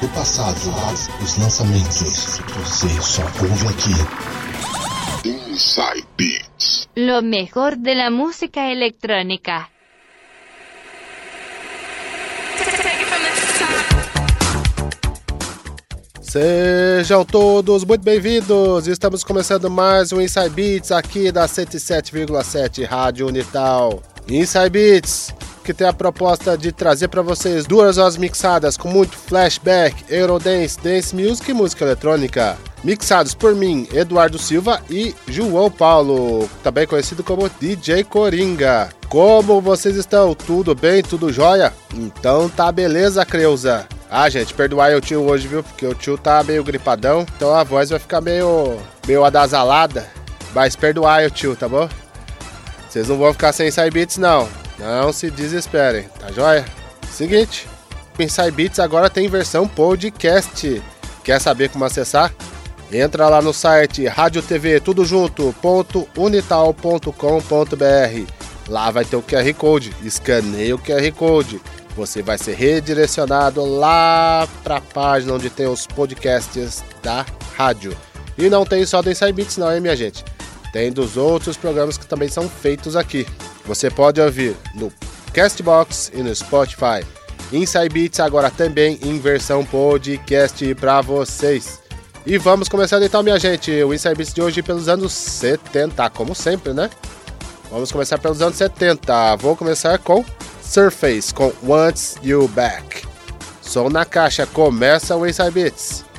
do passado, os lançamentos. Você só ouve aqui. Inside Beats. Lo mejor de la música electrónica. Sejam todos muito bem-vindos! Estamos começando mais um Inside Beats aqui da 107,7 Rádio Unital. Inside Beats, que tem a proposta de trazer para vocês duas horas mixadas com muito flashback, Eurodance, Dance Music e música eletrônica. Mixados por mim, Eduardo Silva e João Paulo, também conhecido como DJ Coringa. Como vocês estão? Tudo bem? Tudo jóia? Então tá beleza, Creuza. Ah, gente, perdoai o tio hoje, viu? Porque o tio tá meio gripadão, então a voz vai ficar meio, meio adasalada. Mas perdoai o tio, tá bom? Vocês não vão ficar sem Inside Beats, não. Não se desesperem, tá joia? Seguinte, Inside Beats agora tem versão podcast. Quer saber como acessar? Entra lá no site rádio TV tudo junto, ponto unital.com.br. Lá vai ter o QR Code. Escaneie o QR Code você vai ser redirecionado lá para a página onde tem os podcasts da rádio. E não tem só do Inside Beats não, hein, minha gente? Tem dos outros programas que também são feitos aqui. Você pode ouvir no Castbox e no Spotify. Inside Beats agora também em versão podcast para vocês. E vamos começar então, minha gente, o Inside Beats de hoje pelos anos 70, como sempre, né? Vamos começar pelos anos 70. Vou começar com Surface com Wants You Back. Som na caixa, começa o Inside Beats.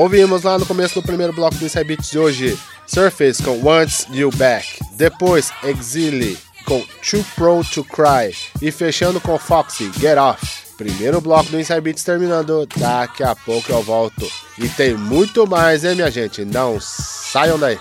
Ouvimos lá no começo do primeiro bloco do Inside Beats de hoje Surface com Wants You Back. Depois Exile com Too Pro to Cry. E fechando com Foxy Get Off. Primeiro bloco do Inside Beats terminando. Daqui a pouco eu volto. E tem muito mais, hein, minha gente? Não saiam daí.